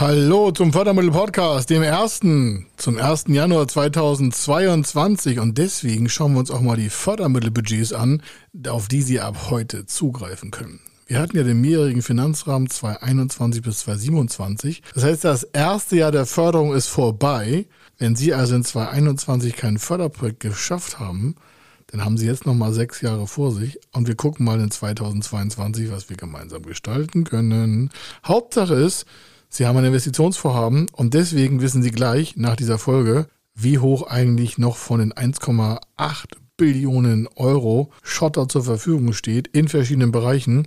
Hallo zum Fördermittel-Podcast, dem ersten, zum 1. Januar 2022. Und deswegen schauen wir uns auch mal die Fördermittelbudgets an, auf die Sie ab heute zugreifen können. Wir hatten ja den mehrjährigen Finanzrahmen 2021 bis 2027. Das heißt, das erste Jahr der Förderung ist vorbei. Wenn Sie also in 2021 kein Förderprojekt geschafft haben, dann haben Sie jetzt nochmal sechs Jahre vor sich und wir gucken mal in 2022, was wir gemeinsam gestalten können. Hauptsache ist, Sie haben ein Investitionsvorhaben und deswegen wissen Sie gleich nach dieser Folge, wie hoch eigentlich noch von den 1,8 Billionen Euro Schotter zur Verfügung steht in verschiedenen Bereichen.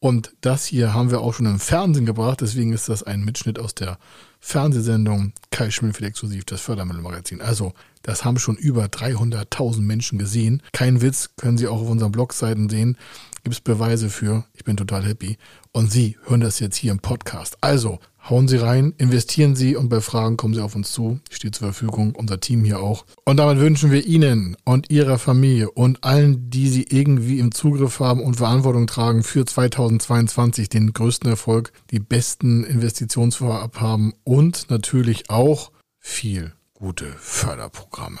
Und das hier haben wir auch schon im Fernsehen gebracht, deswegen ist das ein Mitschnitt aus der Fernsehsendung Kai Schmilfeld exklusiv, das Fördermittelmagazin. Also, das haben schon über 300.000 Menschen gesehen. Kein Witz, können Sie auch auf unseren Blogseiten sehen. Gibt es Beweise für. Ich bin total happy. Und Sie hören das jetzt hier im Podcast. Also, Hauen Sie rein, investieren Sie und bei Fragen kommen Sie auf uns zu. Ich stehe zur Verfügung, unser Team hier auch. Und damit wünschen wir Ihnen und Ihrer Familie und allen, die Sie irgendwie im Zugriff haben und Verantwortung tragen für 2022 den größten Erfolg, die besten Investitionsvorabhaben und natürlich auch viel gute Förderprogramme.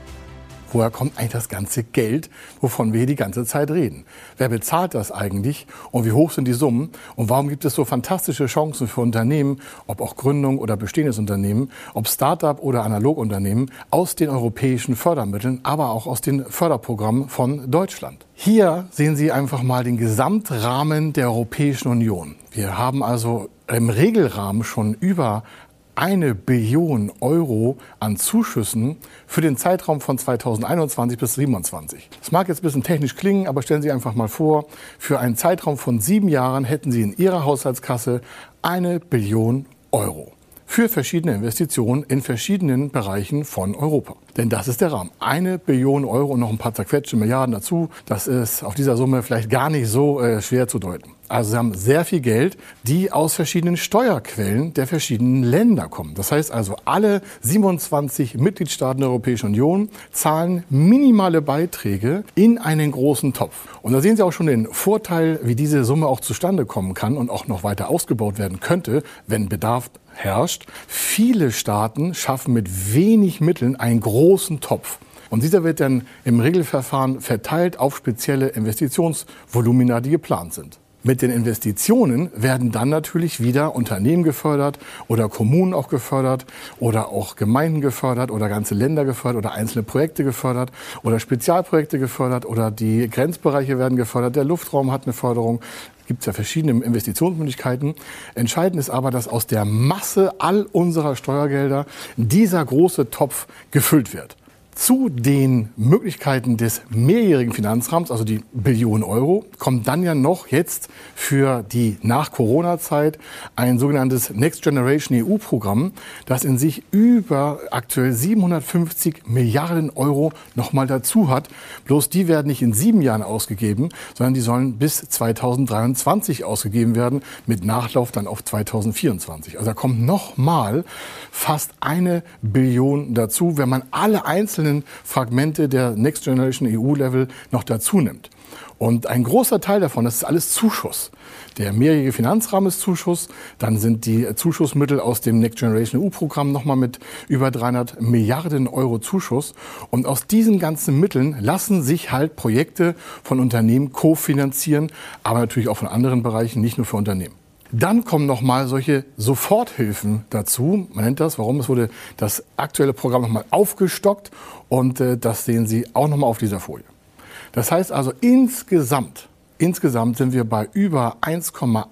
Woher kommt eigentlich das ganze Geld, wovon wir hier die ganze Zeit reden? Wer bezahlt das eigentlich und wie hoch sind die Summen? Und warum gibt es so fantastische Chancen für Unternehmen, ob auch Gründung oder bestehendes Unternehmen, ob Start-up oder Analogunternehmen, aus den europäischen Fördermitteln, aber auch aus den Förderprogrammen von Deutschland? Hier sehen Sie einfach mal den Gesamtrahmen der Europäischen Union. Wir haben also im Regelrahmen schon über eine Billion Euro an Zuschüssen für den Zeitraum von 2021 bis 2027. Das mag jetzt ein bisschen technisch klingen, aber stellen Sie einfach mal vor, für einen Zeitraum von sieben Jahren hätten Sie in Ihrer Haushaltskasse eine Billion Euro für verschiedene Investitionen in verschiedenen Bereichen von Europa. Denn das ist der Rahmen. Eine Billion Euro und noch ein paar zerquetschte Milliarden dazu, das ist auf dieser Summe vielleicht gar nicht so äh, schwer zu deuten. Also sie haben sehr viel Geld, die aus verschiedenen Steuerquellen der verschiedenen Länder kommen. Das heißt also, alle 27 Mitgliedstaaten der Europäischen Union zahlen minimale Beiträge in einen großen Topf. Und da sehen Sie auch schon den Vorteil, wie diese Summe auch zustande kommen kann und auch noch weiter ausgebaut werden könnte, wenn Bedarf herrscht. Viele Staaten schaffen mit wenig Mitteln einen großen Topf. Und dieser wird dann im Regelverfahren verteilt auf spezielle Investitionsvolumina, die geplant sind. Mit den Investitionen werden dann natürlich wieder Unternehmen gefördert oder Kommunen auch gefördert oder auch Gemeinden gefördert oder ganze Länder gefördert oder einzelne Projekte gefördert oder Spezialprojekte gefördert oder die Grenzbereiche werden gefördert. Der Luftraum hat eine Förderung. Gibt es ja verschiedene Investitionsmöglichkeiten. Entscheidend ist aber, dass aus der Masse all unserer Steuergelder dieser große Topf gefüllt wird. Zu den Möglichkeiten des mehrjährigen Finanzrahmens, also die Billionen Euro, kommt dann ja noch jetzt für die Nach-Corona-Zeit ein sogenanntes Next Generation EU-Programm, das in sich über aktuell 750 Milliarden Euro nochmal dazu hat. Bloß die werden nicht in sieben Jahren ausgegeben, sondern die sollen bis 2023 ausgegeben werden, mit Nachlauf dann auf 2024. Also da kommt nochmal fast eine Billion dazu, wenn man alle einzelnen einzelnen Fragmente der Next Generation EU-Level noch dazu. Und ein großer Teil davon, das ist alles Zuschuss. Der mehrjährige Finanzrahmen ist Zuschuss. Dann sind die Zuschussmittel aus dem Next Generation EU-Programm nochmal mit über 300 Milliarden Euro Zuschuss. Und aus diesen ganzen Mitteln lassen sich halt Projekte von Unternehmen kofinanzieren, aber natürlich auch von anderen Bereichen, nicht nur für Unternehmen. Dann kommen noch mal solche Soforthilfen dazu. Man nennt das, warum es wurde das aktuelle Programm noch mal aufgestockt und äh, das sehen Sie auch noch mal auf dieser Folie. Das heißt also insgesamt, insgesamt sind wir bei über 1,8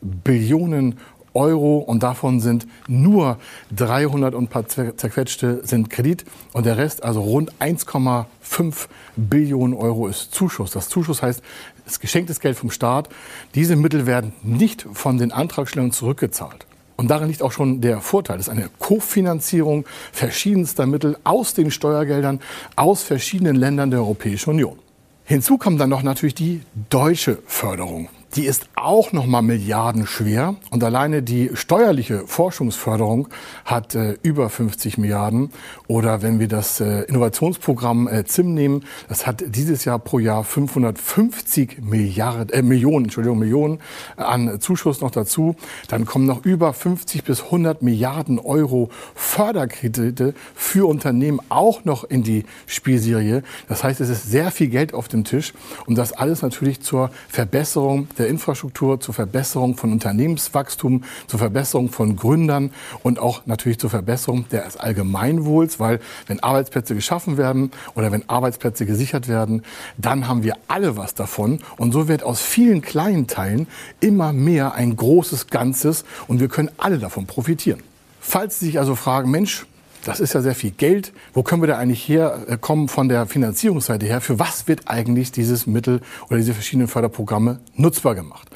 Billionen Euro und davon sind nur 300 und ein paar zerquetschte sind Kredit und der Rest, also rund 1,5 Billionen Euro ist Zuschuss. Das Zuschuss heißt, es geschenktes Geld vom Staat. Diese Mittel werden nicht von den Antragstellern zurückgezahlt. Und darin liegt auch schon der Vorteil. Das ist eine Kofinanzierung verschiedenster Mittel aus den Steuergeldern aus verschiedenen Ländern der Europäischen Union. Hinzu kommt dann noch natürlich die deutsche Förderung die ist auch noch mal milliardenschwer. Und alleine die steuerliche Forschungsförderung hat äh, über 50 Milliarden. Oder wenn wir das äh, Innovationsprogramm äh, ZIM nehmen, das hat dieses Jahr pro Jahr 550 Milliarden, äh, Millionen, Entschuldigung, Millionen an Zuschuss noch dazu. Dann kommen noch über 50 bis 100 Milliarden Euro Förderkredite für Unternehmen auch noch in die Spielserie. Das heißt, es ist sehr viel Geld auf dem Tisch. Und das alles natürlich zur Verbesserung der der Infrastruktur, zur Verbesserung von Unternehmenswachstum, zur Verbesserung von Gründern und auch natürlich zur Verbesserung des Allgemeinwohls, weil wenn Arbeitsplätze geschaffen werden oder wenn Arbeitsplätze gesichert werden, dann haben wir alle was davon. Und so wird aus vielen kleinen Teilen immer mehr ein großes Ganzes und wir können alle davon profitieren. Falls Sie sich also fragen, Mensch, das ist ja sehr viel Geld. Wo können wir da eigentlich herkommen von der Finanzierungsseite her? Für was wird eigentlich dieses Mittel oder diese verschiedenen Förderprogramme nutzbar gemacht?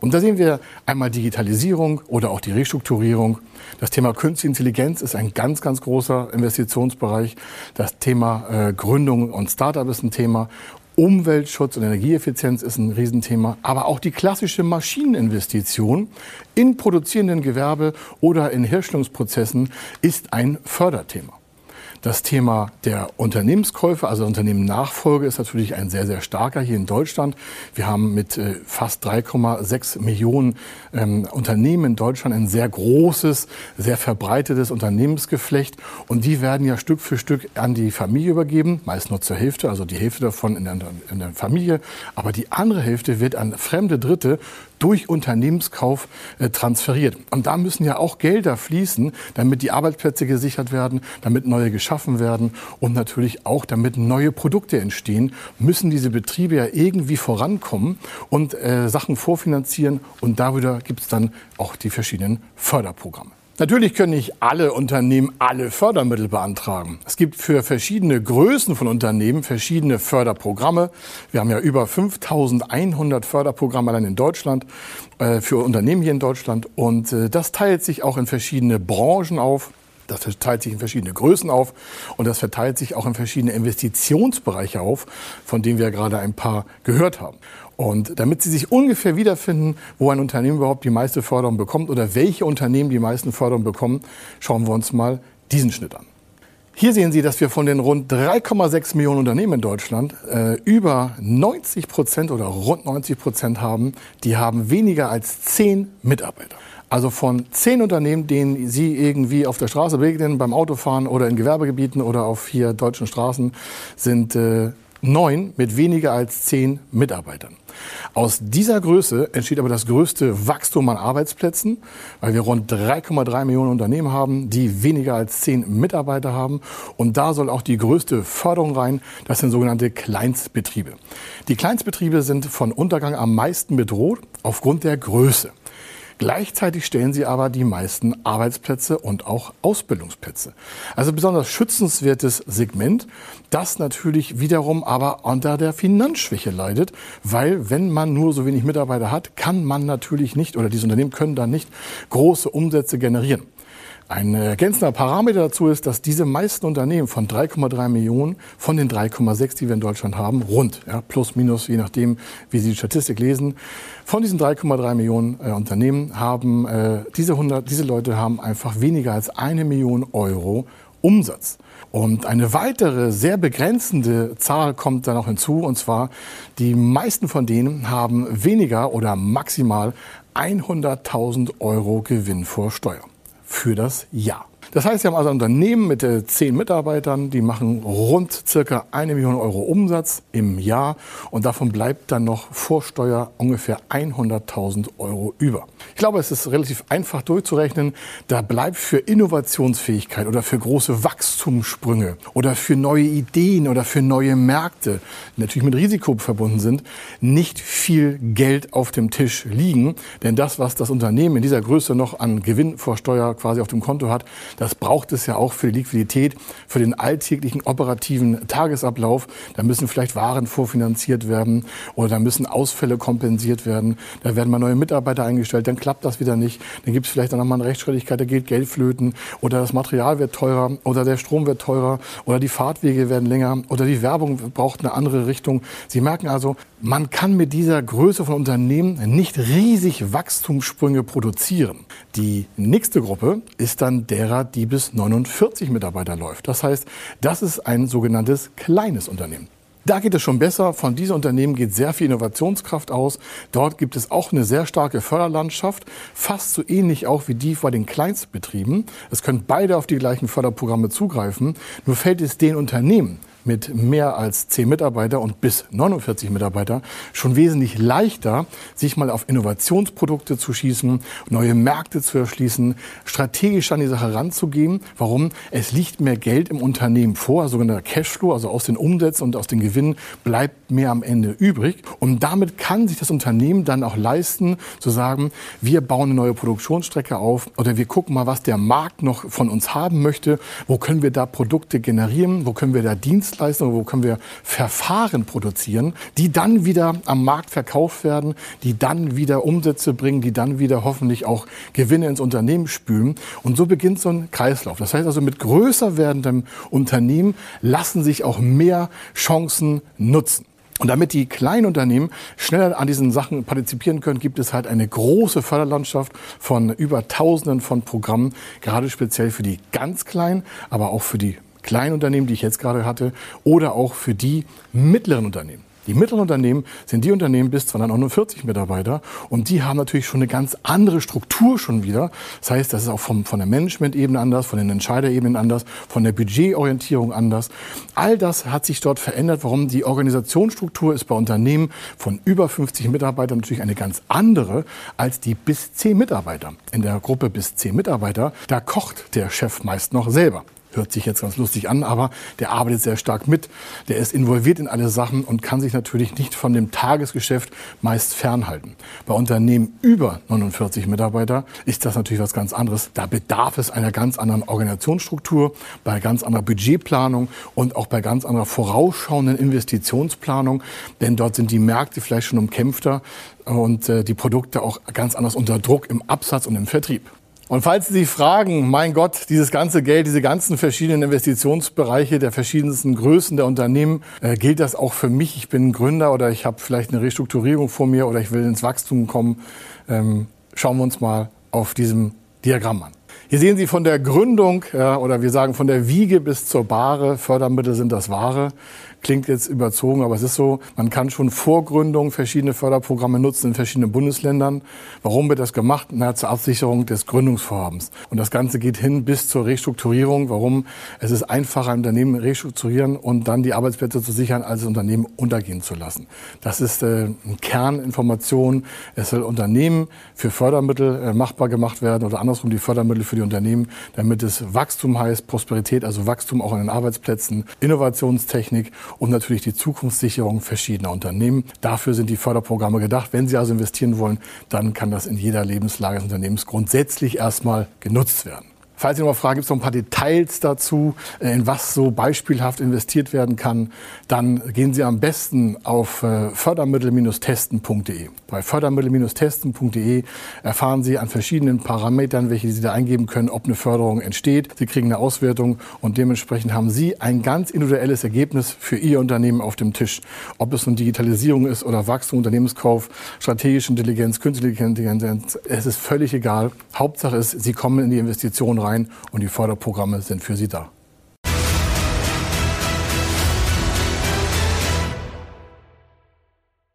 Und da sehen wir einmal Digitalisierung oder auch die Restrukturierung. Das Thema Künstliche Intelligenz ist ein ganz, ganz großer Investitionsbereich. Das Thema äh, Gründung und Startup ist ein Thema. Umweltschutz und Energieeffizienz ist ein Riesenthema, aber auch die klassische Maschineninvestition in produzierenden Gewerbe oder in Herstellungsprozessen ist ein Förderthema. Das Thema der Unternehmenskäufe, also Unternehmennachfolge, ist natürlich ein sehr, sehr starker hier in Deutschland. Wir haben mit äh, fast 3,6 Millionen ähm, Unternehmen in Deutschland ein sehr großes, sehr verbreitetes Unternehmensgeflecht. Und die werden ja Stück für Stück an die Familie übergeben, meist nur zur Hälfte, also die Hälfte davon in der, in der Familie. Aber die andere Hälfte wird an fremde Dritte durch Unternehmenskauf äh, transferiert. Und da müssen ja auch Gelder fließen, damit die Arbeitsplätze gesichert werden, damit neue geschaffen werden und natürlich auch damit neue Produkte entstehen, müssen diese Betriebe ja irgendwie vorankommen und äh, Sachen vorfinanzieren. Und darüber gibt es dann auch die verschiedenen Förderprogramme. Natürlich können nicht alle Unternehmen alle Fördermittel beantragen. Es gibt für verschiedene Größen von Unternehmen verschiedene Förderprogramme. Wir haben ja über 5100 Förderprogramme allein in Deutschland äh, für Unternehmen hier in Deutschland. Und äh, das teilt sich auch in verschiedene Branchen auf. Das verteilt sich in verschiedene Größen auf und das verteilt sich auch in verschiedene Investitionsbereiche auf, von denen wir gerade ein paar gehört haben. Und damit Sie sich ungefähr wiederfinden, wo ein Unternehmen überhaupt die meiste Förderung bekommt oder welche Unternehmen die meisten Förderungen bekommen, schauen wir uns mal diesen Schnitt an. Hier sehen Sie, dass wir von den rund 3,6 Millionen Unternehmen in Deutschland äh, über 90 Prozent oder rund 90 Prozent haben, die haben weniger als zehn Mitarbeiter. Also von zehn Unternehmen, denen Sie irgendwie auf der Straße begegnen, beim Autofahren oder in Gewerbegebieten oder auf hier deutschen Straßen, sind äh, neun mit weniger als zehn Mitarbeitern. Aus dieser Größe entsteht aber das größte Wachstum an Arbeitsplätzen, weil wir rund 3,3 Millionen Unternehmen haben, die weniger als zehn Mitarbeiter haben. Und da soll auch die größte Förderung rein. Das sind sogenannte Kleinstbetriebe. Die Kleinstbetriebe sind von Untergang am meisten bedroht aufgrund der Größe. Gleichzeitig stellen sie aber die meisten Arbeitsplätze und auch Ausbildungsplätze. Also besonders schützenswertes Segment, das natürlich wiederum aber unter der Finanzschwäche leidet, weil wenn man nur so wenig Mitarbeiter hat, kann man natürlich nicht oder diese Unternehmen können dann nicht große Umsätze generieren. Ein ergänzender Parameter dazu ist, dass diese meisten Unternehmen von 3,3 Millionen von den 3,6, die wir in Deutschland haben, rund, ja, plus minus, je nachdem, wie Sie die Statistik lesen, von diesen 3,3 Millionen äh, Unternehmen haben äh, diese, 100, diese Leute haben einfach weniger als eine Million Euro Umsatz. Und eine weitere sehr begrenzende Zahl kommt da noch hinzu, und zwar die meisten von denen haben weniger oder maximal 100.000 Euro Gewinn vor Steuer für das Jahr. Das heißt, Sie haben also ein Unternehmen mit äh, zehn Mitarbeitern, die machen rund circa eine Million Euro Umsatz im Jahr und davon bleibt dann noch vor Steuer ungefähr 100.000 Euro über. Ich glaube, es ist relativ einfach durchzurechnen. Da bleibt für Innovationsfähigkeit oder für große Wachstumssprünge oder für neue Ideen oder für neue Märkte, die natürlich mit Risiko verbunden sind, nicht viel Geld auf dem Tisch liegen. Denn das, was das Unternehmen in dieser Größe noch an Gewinn vor Steuer quasi auf dem Konto hat, das braucht es ja auch für die Liquidität, für den alltäglichen operativen Tagesablauf. Da müssen vielleicht Waren vorfinanziert werden oder da müssen Ausfälle kompensiert werden. Da werden mal neue Mitarbeiter eingestellt, dann klappt das wieder nicht. Dann gibt es vielleicht dann nochmal eine Rechtsschrittigkeit, da geht Geld flöten oder das Material wird teurer oder der Strom wird teurer oder die Fahrtwege werden länger oder die Werbung braucht eine andere Richtung. Sie merken also, man kann mit dieser Größe von Unternehmen nicht riesig Wachstumssprünge produzieren. Die nächste Gruppe ist dann derer, die bis 49 Mitarbeiter läuft. Das heißt, das ist ein sogenanntes kleines Unternehmen. Da geht es schon besser. Von diesen Unternehmen geht sehr viel Innovationskraft aus. Dort gibt es auch eine sehr starke Förderlandschaft, fast so ähnlich auch wie die bei den Kleinstbetrieben. Es können beide auf die gleichen Förderprogramme zugreifen. Nur fällt es den Unternehmen, mit mehr als 10 Mitarbeiter und bis 49 Mitarbeiter schon wesentlich leichter, sich mal auf Innovationsprodukte zu schießen, neue Märkte zu erschließen, strategisch an die Sache ranzugehen. Warum? Es liegt mehr Geld im Unternehmen vor, sogenannter Cashflow, also aus den Umsätzen und aus den Gewinnen bleibt mehr am Ende übrig. Und damit kann sich das Unternehmen dann auch leisten, zu sagen, wir bauen eine neue Produktionsstrecke auf oder wir gucken mal, was der Markt noch von uns haben möchte. Wo können wir da Produkte generieren? Wo können wir da Dienst Dienstleistungen, wo können wir Verfahren produzieren, die dann wieder am Markt verkauft werden, die dann wieder Umsätze bringen, die dann wieder hoffentlich auch Gewinne ins Unternehmen spülen. Und so beginnt so ein Kreislauf. Das heißt also, mit größer werdendem Unternehmen lassen sich auch mehr Chancen nutzen. Und damit die kleinen Unternehmen schneller an diesen Sachen partizipieren können, gibt es halt eine große Förderlandschaft von über Tausenden von Programmen, gerade speziell für die ganz kleinen, aber auch für die Kleinunternehmen, die ich jetzt gerade hatte, oder auch für die mittleren Unternehmen. Die mittleren Unternehmen sind die Unternehmen bis 249 Mitarbeiter und die haben natürlich schon eine ganz andere Struktur schon wieder. Das heißt, das ist auch vom, von der Management-Ebene anders, von den Entscheiderebenen anders, von der Budgetorientierung anders. All das hat sich dort verändert. Warum? Die Organisationsstruktur ist bei Unternehmen von über 50 Mitarbeitern natürlich eine ganz andere als die bis 10 Mitarbeiter. In der Gruppe bis 10 Mitarbeiter, da kocht der Chef meist noch selber. Hört sich jetzt ganz lustig an, aber der arbeitet sehr stark mit. Der ist involviert in alle Sachen und kann sich natürlich nicht von dem Tagesgeschäft meist fernhalten. Bei Unternehmen über 49 Mitarbeiter ist das natürlich was ganz anderes. Da bedarf es einer ganz anderen Organisationsstruktur, bei ganz anderer Budgetplanung und auch bei ganz anderer vorausschauenden Investitionsplanung. Denn dort sind die Märkte vielleicht schon umkämpfter und äh, die Produkte auch ganz anders unter Druck im Absatz und im Vertrieb. Und falls Sie sich fragen, mein Gott, dieses ganze Geld, diese ganzen verschiedenen Investitionsbereiche der verschiedensten Größen der Unternehmen, äh, gilt das auch für mich? Ich bin Gründer oder ich habe vielleicht eine Restrukturierung vor mir oder ich will ins Wachstum kommen. Ähm, schauen wir uns mal auf diesem Diagramm an. Hier sehen Sie von der Gründung ja, oder wir sagen von der Wiege bis zur Bahre, Fördermittel sind das Wahre. Klingt jetzt überzogen, aber es ist so, man kann schon vor Gründung verschiedene Förderprogramme nutzen in verschiedenen Bundesländern. Warum wird das gemacht? Na, zur Absicherung des Gründungsvorhabens. Und das Ganze geht hin bis zur Restrukturierung. Warum? Es ist einfacher, ein Unternehmen restrukturieren und dann die Arbeitsplätze zu sichern, als das Unternehmen untergehen zu lassen. Das ist äh, eine Kerninformation. Es soll Unternehmen für Fördermittel äh, machbar gemacht werden oder andersrum die Fördermittel für die Unternehmen, damit es Wachstum heißt, Prosperität, also Wachstum auch an den Arbeitsplätzen, Innovationstechnik und natürlich die Zukunftssicherung verschiedener Unternehmen. Dafür sind die Förderprogramme gedacht. Wenn Sie also investieren wollen, dann kann das in jeder Lebenslage des Unternehmens grundsätzlich erstmal genutzt werden. Falls Sie noch mal fragen, gibt es noch ein paar Details dazu, äh, in was so beispielhaft investiert werden kann, dann gehen Sie am besten auf äh, fördermittel-testen.de. Bei fördermittel-testen.de erfahren Sie an verschiedenen Parametern, welche Sie da eingeben können, ob eine Förderung entsteht. Sie kriegen eine Auswertung und dementsprechend haben Sie ein ganz individuelles Ergebnis für Ihr Unternehmen auf dem Tisch. Ob es nun Digitalisierung ist oder Wachstum, Unternehmenskauf, strategische Intelligenz, künstliche Intelligenz, es ist völlig egal. Hauptsache ist, Sie kommen in die Investition rein und die Förderprogramme sind für Sie da.